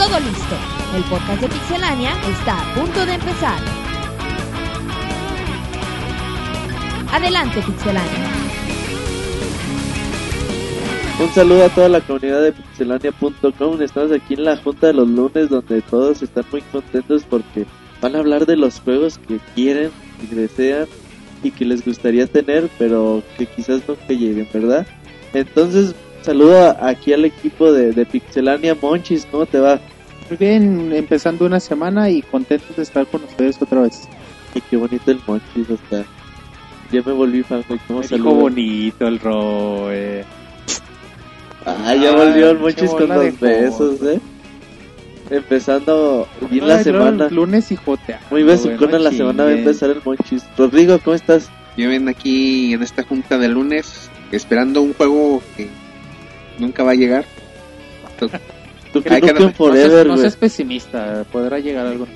Todo listo. El podcast de Pixelania está a punto de empezar. Adelante, Pixelania. Un saludo a toda la comunidad de pixelania.com. Estamos aquí en la junta de los lunes donde todos están muy contentos porque van a hablar de los juegos que quieren y desean y que les gustaría tener, pero que quizás nunca lleguen, ¿verdad? Entonces, saludo aquí al equipo de, Pixelania Monchis, ¿cómo te va? Muy bien, empezando una semana y contentos de estar con ustedes otra vez. Y qué bonito el Monchis, hasta ya me volví fan, güey, ¿cómo saluda? bonito el Roe. Ah, ya volvió el Monchis con los besos. ¿eh? Empezando bien la Ay, luego semana. el Lunes y jotea. Muy besucona la semana va a empezar el Monchis. Rodrigo, ¿cómo estás? Yo ven aquí en esta junta de lunes esperando un juego que nunca va a llegar. Ay, que Forever, no seas pesimista, podrá llegar algo.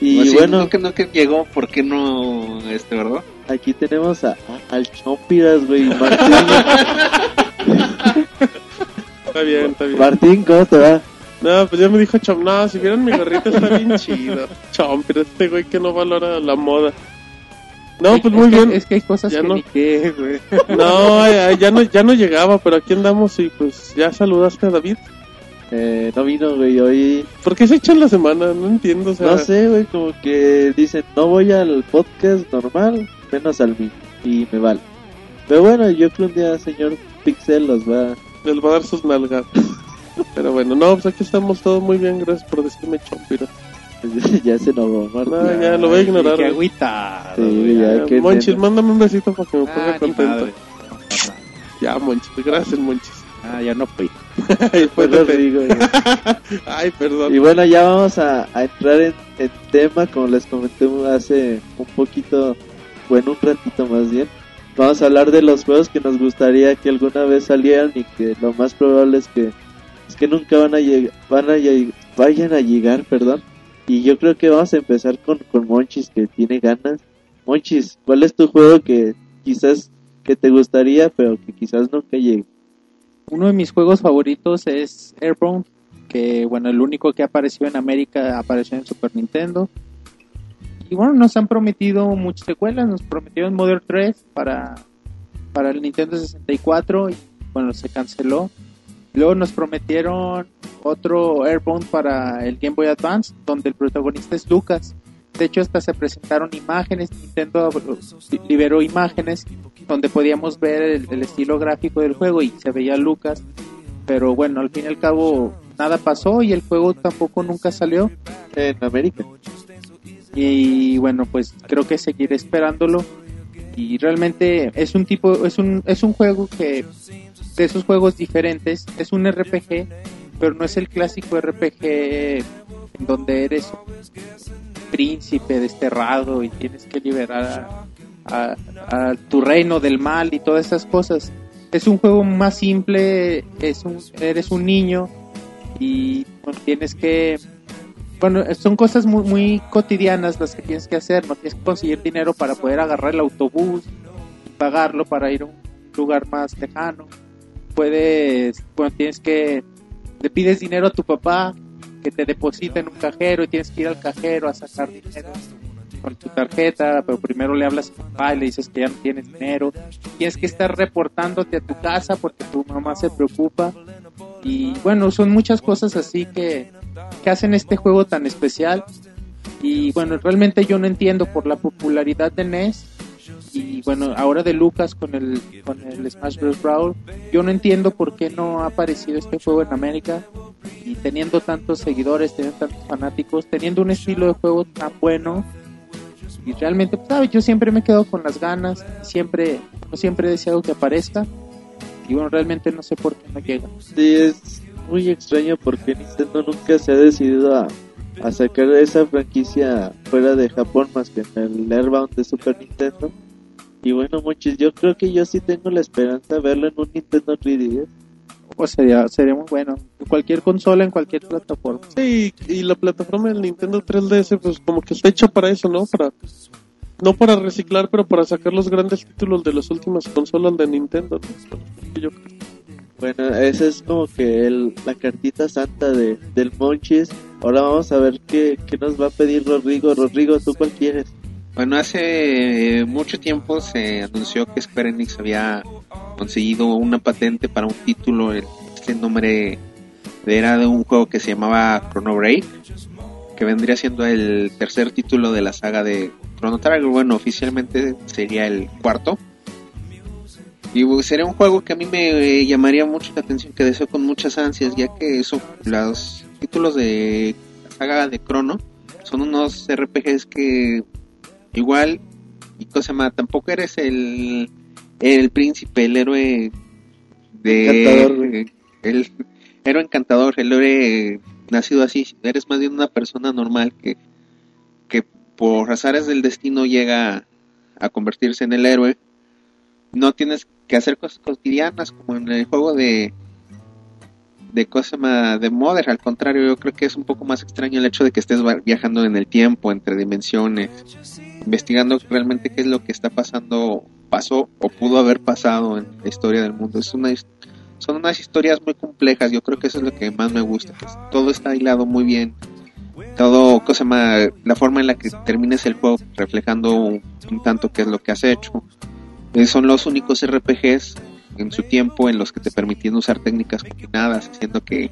Y Pues sí, bueno, nunca, nunca llegó, ¿por qué no este, verdad? aquí tenemos a, a- al Chompiras, güey. Martín, Está bien, está bien. Martín, ¿cómo te va? No, pues ya me dijo Chom. No, si vieron mi gorrito está bien chido. Chom, pero este güey que no valora la moda. No, pues Es muy que- bien. Es que hay cosas Ya que no. ni qué, güey. No, ya, ya no, ya no llegaba, pero aquí andamos y pues ya saludaste a David. Eh, no vino, güey. Hoy, ¿Por qué se echan la semana? No entiendo, o sea. no sé, güey, como que dicen, no voy al podcast normal, menos al mío. Y me vale. Pero bueno, yo creo un día, señor Pixel, los va Les va a dar sus nalgas. Pero bueno, no, pues aquí estamos todos muy bien. Gracias por decirme Chom, pero. ya se enojó, Martín. No, ya lo voy a ignorar. Qué agüita. Sí, ya, Ya, Monchis, mándame un besito para que me Ah, ponga ni contento. Ya, Monchis, gracias, Monchis. Ah, ya no fui. Pues. Ay, perdón. Y bueno, ya vamos a, a entrar en, en tema, como les comenté hace un poquito, bueno, un ratito más bien. Vamos a hablar de los juegos que nos gustaría que alguna vez salieran y que lo más probable es que es que nunca van a llegar, van a lleg- vayan a llegar, perdón. Y yo creo que vamos a empezar con, con Monchis que tiene ganas. Monchis, ¿cuál es tu juego que quizás que te gustaría, pero que quizás nunca llegue? Uno de mis juegos favoritos es Airborne, que bueno, el único que apareció en América apareció en Super Nintendo. Y bueno, nos han prometido muchas secuelas, nos prometieron Modern 3 para, para el Nintendo 64 y bueno, se canceló. Luego nos prometieron otro Airborne para el Game Boy Advance, donde el protagonista es Lucas. De hecho, hasta se presentaron imágenes, Nintendo liberó imágenes donde podíamos ver el, estilo gráfico del juego y se veía Lucas. Pero bueno, al fin y al cabo nada pasó y el juego tampoco nunca salió. En América. Y bueno, pues creo que seguiré esperándolo. Y realmente es un tipo, es un, es un juego que de esos juegos diferentes, es un RPG, pero no es el clásico RPG en donde eres un príncipe desterrado y tienes que liberar a, a- tu reino del mal y todas esas cosas. Es un juego más simple, es un, eres un niño y tienes que bueno, son cosas muy, muy cotidianas las que tienes que hacer. No tienes que conseguir dinero para poder agarrar el autobús y pagarlo para ir a un lugar más lejano. Puedes, bueno, tienes que, le pides dinero a tu papá que te deposita en un cajero y tienes que ir al cajero a sacar dinero tu tarjeta, pero primero le hablas a tu papá y le dices que ya no tienes dinero. Tienes que estar reportándote a tu casa porque tu mamá se preocupa. Y bueno, son muchas cosas así que, que hacen este juego tan especial. Y bueno, realmente yo no entiendo por la popularidad de NES y bueno, ahora de Lucas con el, con el Smash Bros. Brawl, yo no entiendo por qué no ha aparecido este juego en América y teniendo tantos seguidores, teniendo tantos fanáticos, teniendo un estilo de juego tan bueno. Y realmente, pues, ¿sabes? yo siempre me quedo con las ganas, siempre, yo siempre he deseado que aparezca. Y bueno, realmente no sé por qué no llega. Sí, es muy extraño porque Nintendo nunca se ha decidido a, a sacar esa franquicia fuera de Japón más que en el Airbound de Super Nintendo. Y bueno, muchos, yo creo que yo sí tengo la esperanza de verlo en un Nintendo 3DS. O sería, sería muy bueno. En cualquier consola, en cualquier plataforma. Sí, y la plataforma del Nintendo 3DS, pues como que está hecha para eso, ¿no? Para no para reciclar, pero para sacar los grandes títulos de las últimas consolas de Nintendo. ¿no? Yo creo. Bueno, esa es como que el, la cartita santa de, del Monchis. Ahora vamos a ver qué, qué nos va a pedir Rodrigo. Rodrigo, ¿tú cuál quieres? Bueno, hace mucho tiempo se anunció que Square Enix había conseguido una patente para un título. el- Este nombre era de un juego que se llamaba Chrono Break, que vendría siendo el tercer título de la saga de Chrono Trigger. Bueno, oficialmente sería el cuarto. Y pues, sería un juego que a mí me eh, llamaría mucho la atención, que deseo con muchas ansias, ya que son los títulos de la saga de Chrono son unos RPGs que igual y cosa más tampoco eres el el príncipe el héroe de Encantador, el héroe encantador el héroe nacido así. Eres más bien una persona normal que que por azares del destino llega a convertirse en el héroe. No tienes que hacer cosas cotidianas como en el juego de de cosa más de Mother, al contrario, yo creo que es un poco más extraño el hecho de que estés viajando en el tiempo, entre dimensiones, investigando realmente qué es lo que está pasando, pasó o pudo haber pasado en la historia del mundo. Es una, son unas historias muy complejas, yo creo que eso es lo que más me gusta. que todo está hilado muy bien, todo, cosa más, la forma en la que termines el juego reflejando un, un tanto qué es lo que has hecho. Eh, son los únicos RPGs en su tiempo en los que te permitían usar técnicas combinadas, haciendo que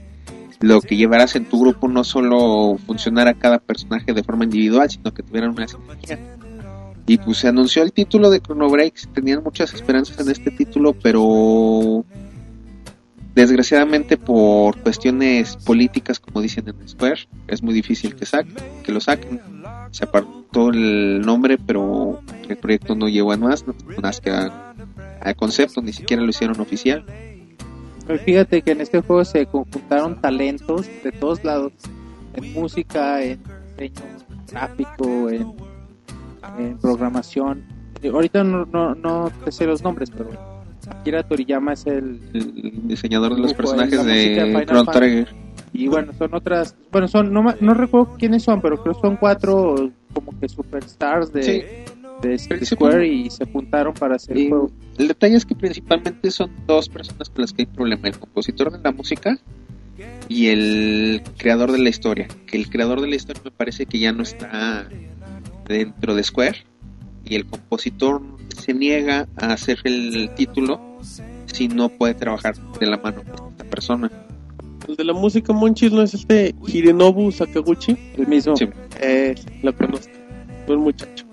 lo que llevaras en tu grupo no solo funcionara cada personaje de forma individual, sino que tuvieran una sinergia. Y pues se anunció el título de Chrono Break, se tenían muchas esperanzas en este título, pero desgraciadamente por cuestiones políticas, como dicen en Square, es muy difícil que saquen, que lo saquen. Se apartó el nombre, pero el proyecto no llegó a más, no, más que a, concepto, ni siquiera lo hicieron oficial. Pero fíjate que en este juego se conjuntaron talentos de todos lados, en música, en diseño gráfico, en, en programación. Eh, Ahorita no, no, no te sé los nombres, pero Akira Toriyama es el... El diseñador de los personajes de Chrono. Trigger. Y bueno, son otras... Bueno, son no, no recuerdo quiénes son, pero creo que son cuatro como que superstars de, Sí. de, Sí, Square y se juntaron para hacer el Y juego. el detalle es que principalmente son dos personas con las que hay problema, el compositor de la música y el creador de la historia. Que el creador de la historia me parece que ya no está dentro de Square y el compositor se niega a hacer el título si no puede trabajar de la mano con esta persona. El de la música Monchis no es este Hirenobu Sakaguchi. El mismo. Sí. Eh, lo conozco. Buen muchacho.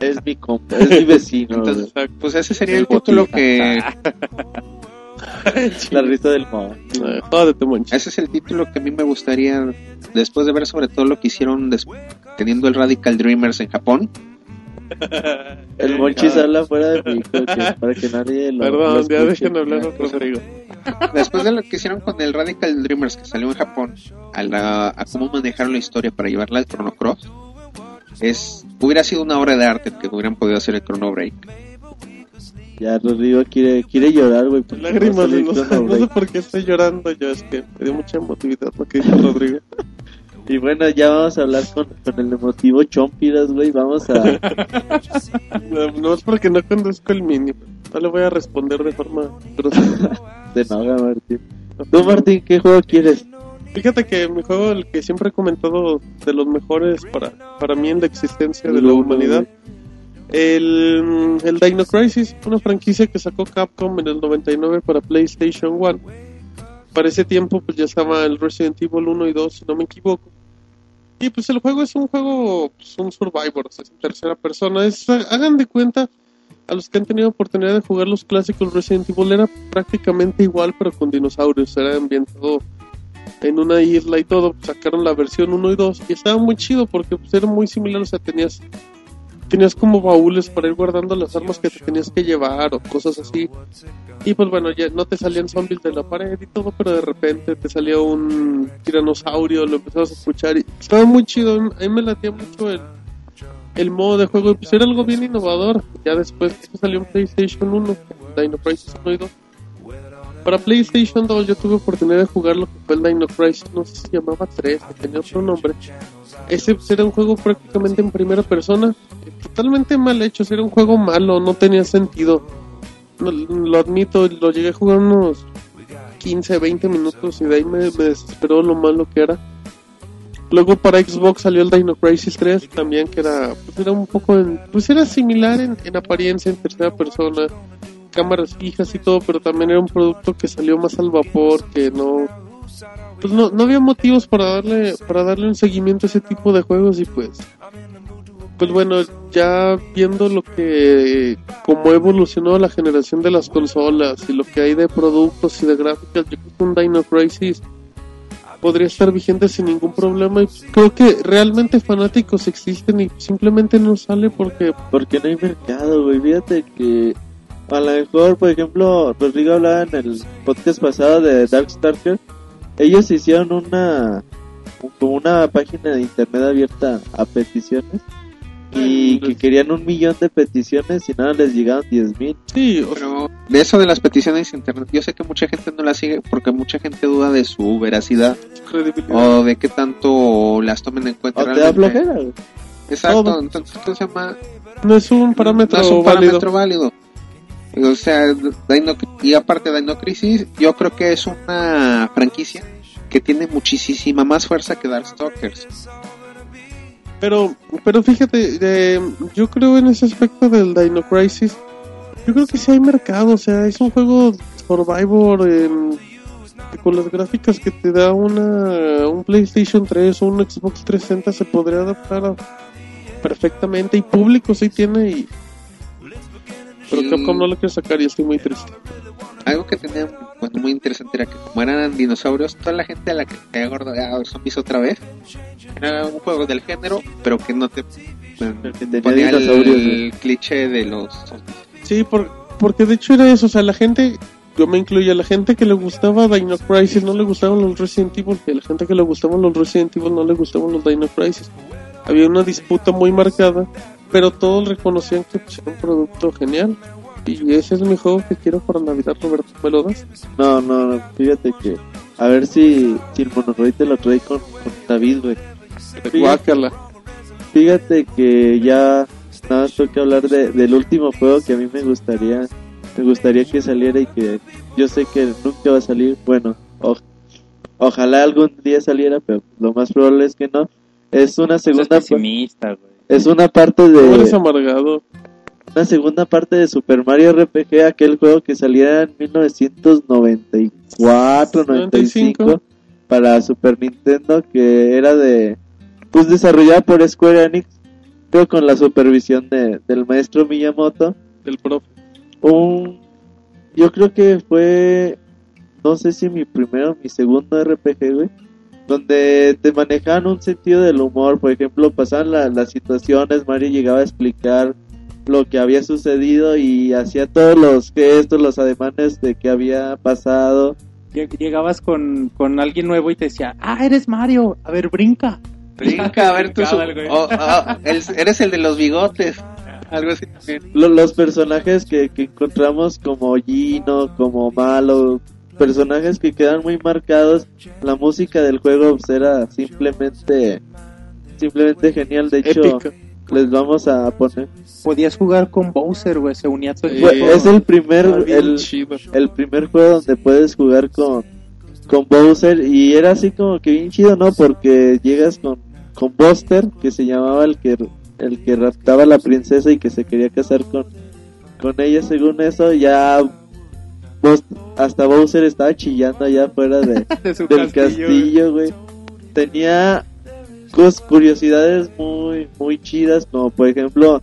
Es mi compa, es mi vecino. Entonces, pues ese sería el El título Botija. que la risa del mo. Eh, Jódete, Monchis. Ese es el título que a mí me gustaría, después de ver sobre todo lo que hicieron des- teniendo el Radical Dreamers en Japón. El Monchis habla fuera de mi que- para que nadie lo. Perdón, lo ya dejen hablar a Rodrigo. Después de lo que hicieron con el Radical Dreamers que salió en Japón, a, la- a cómo manejaron la historia para llevarla al Chrono Cross, es, hubiera sido una obra de arte que hubieran podido hacer el Chrono Break. Ya Rodrigo quiere, quiere llorar, güey. Lágrimas, no, no sé por qué estoy llorando yo, es que me dio mucha emotividad lo que dijo Rodrigo. Y bueno, ya vamos a hablar con, con el emotivo Chompiras, güey. Vamos a. No, no es porque no conduzco el mini, no le voy a responder de forma de Noga, Martín. Tú, Martín, ¿qué juego quieres? Fíjate que mi juego, el que siempre he comentado de los mejores para, para mí en la existencia de la humanidad, el, el Dino Crisis, una franquicia que sacó Capcom en el 99 para PlayStation 1. Para ese tiempo pues ya estaba el Resident Evil 1 y 2, si no me equivoco. Y pues el juego es un juego, pues, un Survivor, o sea, es en tercera persona. Es, hagan de cuenta, a los que han tenido oportunidad de jugar los clásicos Resident Evil, era prácticamente igual pero con dinosaurios, era ambientado en una isla y todo, sacaron la versión 1 y 2 y estaba muy chido porque pues, era muy similar, o sea, tenías tenías como baúles para ir guardando las armas que te tenías que llevar o cosas así. Y pues bueno, ya no te salían zombies de la pared y todo, pero de repente te salía un tiranosaurio, lo empezabas a escuchar y estaba muy chido, a mí me latía mucho el, el modo de juego y pues era algo bien innovador. Ya después salió en PlayStation 1, Dino Crisis 1 y 2. Para PlayStation 2 yo tuve oportunidad de jugar lo que fue el Dino Crisis, no sé si se llamaba 3, o tenía otro nombre. Ese era un juego prácticamente en primera persona, totalmente mal hecho, era un juego malo, no tenía sentido. Lo admito, lo llegué a jugar unos 15, 20 minutos y de ahí me, me desesperó lo malo que era. Luego para Xbox salió el Dino Crisis 3 también que era pues era un poco en- pues era similar en, en apariencia en tercera persona, cámaras fijas y todo, pero también era un producto que salió más al vapor, que no pues no, no había motivos para darle para darle un seguimiento a ese tipo de juegos y pues pues bueno, ya viendo lo que cómo evolucionó la generación de las consolas y lo que hay de productos y de gráficas, yo creo que un Dino Crisis podría estar vigente sin ningún problema y creo que realmente fanáticos existen y simplemente no sale porque Porque no hay mercado, güey. Fíjate que a lo mejor, por ejemplo, Rodrigo hablaba en el podcast pasado de Darkstalker. Ellos hicieron una como una página de internet abierta a peticiones y que querían un millón de peticiones y nada les llegaron 10 mil. sí, Pero de eso de las peticiones de internet, yo sé que mucha gente no las sigue porque mucha gente duda de su veracidad o de qué tanto las tomen en cuenta. O te da realmente. flojera, güey. Exacto, Todo. entonces ¿qué se llama? no es un parámetro no es un válido. parámetro válido. O sea, Dino- y aparte de Dino Crisis, yo creo que es una franquicia que tiene muchísima más fuerza que Darkstalkers. Pero, pero fíjate, eh, yo creo en ese aspecto del Dino Crisis, yo creo que sí hay mercado, o sea, es un juego Survivor en- con las gráficas que te da una un PlayStation 3 o un Xbox 360 se podría adaptar a- perfectamente y público sí tiene y pero Capcom no lo quiere sacar y estoy muy triste. Algo que tenía bueno, muy interesante era que como eran dinosaurios, toda la gente a la que te acuerdo de ah, zombies otra vez, era un juego del género, pero que no te tenía ponía el, cliché de los zombies. Sí, por- porque de hecho era eso, o sea, la gente, yo me incluyo, a la gente que le gustaba Dino Crisis no le gustaban los Resident Evil, que a la gente que le gustaban los Resident Evil no le gustaban los Dino Crisis. Había una disputa muy marcada, pero todos reconocían que pues, era un producto genial. Y ese es mi juego que quiero para Navidad, Roberto, ¿me lo das? No, no, no, fíjate que a ver si, si el te lo trae con, con David, güey. Guácala. Fíjate que ya nada más tengo que hablar de, del último juego que a mí me gustaría me gustaría que saliera y que yo sé que nunca va a salir. Bueno, o- ojalá algún día saliera, pero lo más probable es que no. Es una segunda güey. es una parte ¿Cómo eres de amargado? Una segunda parte de Super Mario RPG, aquel juego que saliera en 1994, 95 95. para Super Nintendo que era de pues desarrollada por Square Enix, pero con la supervisión de, del maestro Miyamoto. El profe. Un yo creo que fue no sé si mi primero o mi segundo RPG, güey, donde te manejaban un sentido del humor, por ejemplo, pasaban la- las situaciones, Mario llegaba a explicar lo que había sucedido y hacía todos los gestos, los ademanes de que había pasado. Lleg- Llegabas con, con alguien nuevo y te decía, ah, eres Mario, a ver, brinca. Brinca, a ver tú. Oh, oh, el- eres el de los bigotes. Algo así también. Lo- los personajes que, que encontramos como Gino, como Malo, personajes que quedan muy marcados. La música del juego pues, era simplemente, simplemente genial. De hecho. Les vamos a poner. Podías jugar con Bowser, güey, se unía Sí. equipo. Fue- es el primer, el, el primer juego donde puedes jugar con, con Bowser y era así como que bien chido, ¿no? Porque llegas con, con Buster, que se llamaba el que, el que raptaba a la princesa y que se quería casar con, con ella, según eso, ya hasta Bowser estaba chillando allá afuera de, de su del castillo, güey. Tenía cos- curiosidades muy, muy chidas, como por ejemplo,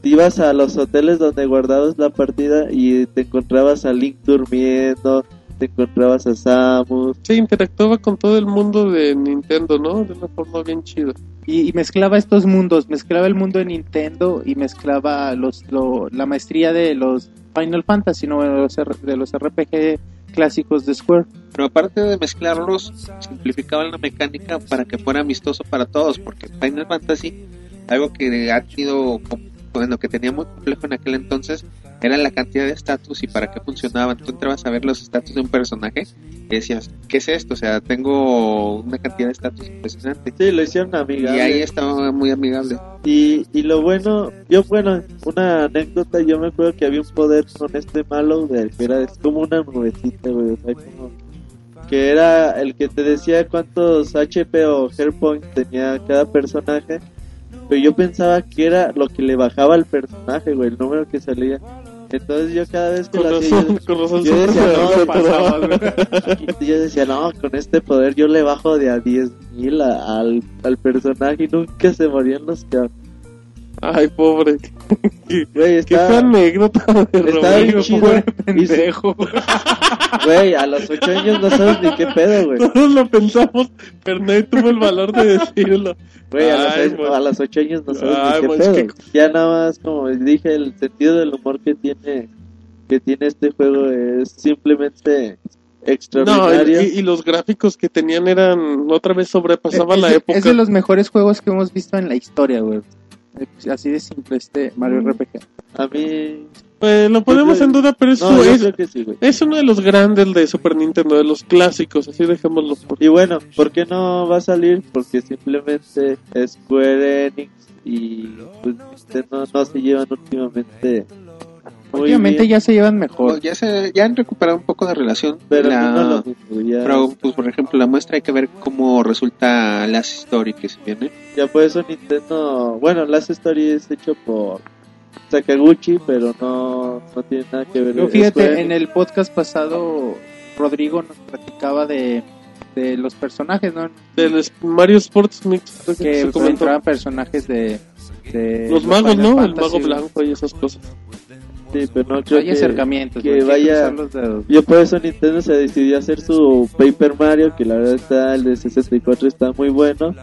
te ibas a los hoteles donde guardabas la partida y te encontrabas a Link durmiendo, te encontrabas a Samus. Se interactuaba con todo el mundo de Nintendo, ¿no? De una forma bien chida. Y, y mezclaba estos mundos, mezclaba el mundo de Nintendo y mezclaba los, lo- la maestría de los Final Fantasy, no de los, R- de los RPG clásicos de Square. Pero aparte de mezclarlos, simplificaban la mecánica para que fuera amistoso para todos, porque Final Fantasy, algo que ha tenido, bueno, que tenía muy complejo en aquel entonces, era la cantidad de estatus y para qué funcionaban. Tú entrabas a ver los estatus de un personaje y decías, ¿qué es esto? O sea, tengo una cantidad de estatus impresionante. Sí, lo hicieron Y amigable. ahí estaba muy amigable. Y, y lo bueno, yo bueno, una anécdota, yo me acuerdo que había un poder con este malo, de, que era es como una nubecita, güey, o sea, como que era el que te decía cuántos HP o Hairpoint tenía cada personaje. Pero yo pensaba que era lo que le bajaba al personaje, güey, el número que salía. Entonces yo cada vez que Con lo hacía, razón, con razón yo decía, no, yo, yo decía, no, con este poder yo le bajo de a 10 mil al, al personaje y nunca se morían los cabros. Ay, pobre. Qué, Güey, qué está, fea anécdota de está bien chido. Pendejo. Güey, a los 8 años no sabes ni qué pedo, güey. Todos lo pensamos, pero nadie tuvo el valor de decirlo. Güey, a, los Ay, seis- man. a los 8 años no sabes Ay, ni qué pedo. es que- Ya nada más, como dije, el sentido del humor que tiene que tiene este juego es simplemente No, extraordinario. y, y los gráficos que tenían eran, otra vez sobrepasaba es, la época. es de los mejores juegos que hemos visto en la historia, güey. Así de simple este Mario RPG. A mí... Pues, lo ponemos Yo en duda, pero es, No, yo es, sí, es uno de los grandes de Super Nintendo, de los clásicos, así dejémoslo por... Y bueno, ¿por qué no va a salir? Porque simplemente Square Enix y pues Nintendo no se llevan últimamente bien, ya se llevan mejor. ya se ya han recuperado un poco de relación pero La- no lo mismo, ya, pero pues por ejemplo la muestra hay que ver cómo resulta Last Story que se viene ya por eso Nintendo, bueno, Last Story es hecho por Sakaguchi, pero no, no tiene nada que ver Yo con fíjate, en el podcast pasado Rodrigo nos platicaba de, de los personajes, ¿no? Del es- Mario Sports Mix, que Que se pues, comentó. entraban personajes de, de Los magos, Final ¿no? El Fantasy, mago güey. blanco y esas cosas. Sí, pero no creo Hay que, acercamientos, vaya- cruzar los dedos. Yo por eso Nintendo se decidió a hacer su Paper Mario, que la verdad está, el de 64 está muy bueno.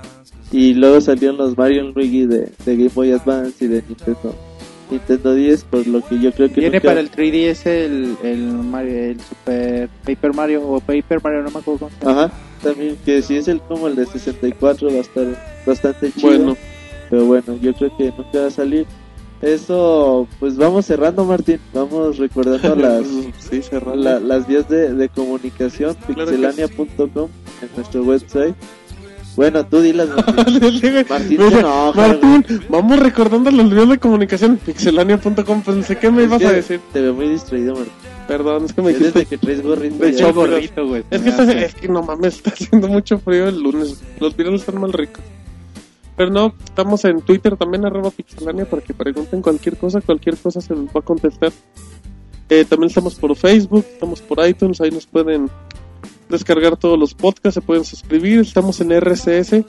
Y luego salieron los Mario Luigi de, de Game Boy Advance y de Nintendo, Nintendo 10, por lo que yo creo que Viene nunca- para el 3DS el, el, Mario, el Super Paper Mario o Paper Mario, no me acuerdo cómo se llama. Ajá, también que si es el como el de 64 va a estar bastante chido. Bueno, Pero bueno, yo creo que nunca va a salir. Eso, pues vamos cerrando Martín, vamos recordando las... sí, cerrado. la- las vías de, de comunicación, Claro pixelania.com en nuestro website. Bueno, tú dilas, Martín. Martín Mira, vamos recordando los videos de comunicación pixelania.com, pensé que me Es ibas que a decir. Te veo muy distraído, Martín. Perdón, es que me Es dijiste. que traes gorrito. De hecho, gorrito, güey. Es que, está- es que no mames, está haciendo mucho frío el lunes. Los videos están mal ricos. Pero no, estamos en Twitter también, arroba pixelania, para que pregunten cualquier cosa, cualquier cosa se les va a contestar. Eh, también estamos por Facebook, estamos por iTunes, ahí nos pueden descargar todos los podcasts, se pueden suscribir, estamos en RCS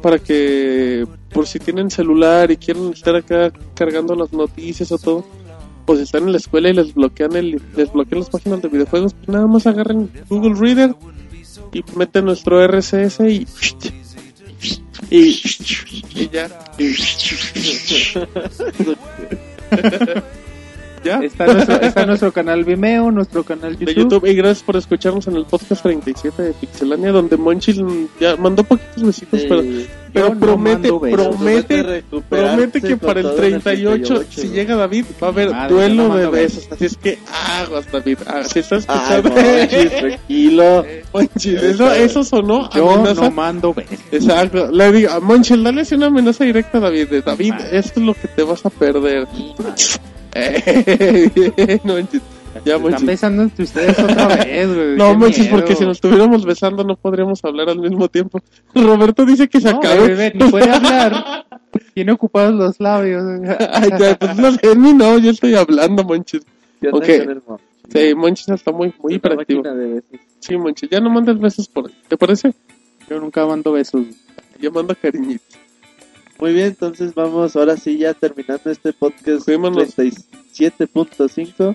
para que por si tienen celular y quieren estar acá cargando las noticias o todo, pues si están en la escuela y les bloquean el, les bloquean las páginas de videojuegos, pues nada más agarren Google Reader y meten nuestro RCS y y, y ya. ¿Ya? Está nuestro, está nuestro canal Vimeo, nuestro canal de YouTube. YouTube y gracias por escucharnos en el podcast 37 de Pixelania donde Monchil ya mandó poquitos besitos pero, pero no promete promete promete que para el todo en 38 si llega David va a haber Madre, duelo no de besos así es que aguas David ah, si estás Ay, escuchando Monchis, tranquilo. Monchil, eso, eso sonó Yo amenaza no mando besos. Exacto, le digo, a Monchil, dale así una amenaza directa a David. De David, Ah. esto es lo que te vas a perder. Eh, bien, Monchis. Ya, Están besando entre ustedes otra vez, güey. No, miedo. porque si nos estuviéramos besando no podríamos hablar al mismo tiempo. Roberto dice que se No, acabe. bebé, ni puede hablar. Tiene ocupados los labios. Ay, ya, pues no sé, ni no, yo estoy hablando, Monchis. ¿Qué onda Ok. con el Monchis? Sí, Monchis está muy, muy hiperactivo. Sí, Monchis, ya no mandes besos por ahí. ¿Te parece? Yo nunca mando besos. Ya manda cariñitos. Muy bien, entonces vamos ahora sí ya terminando este podcast Cuídanos. 37.5.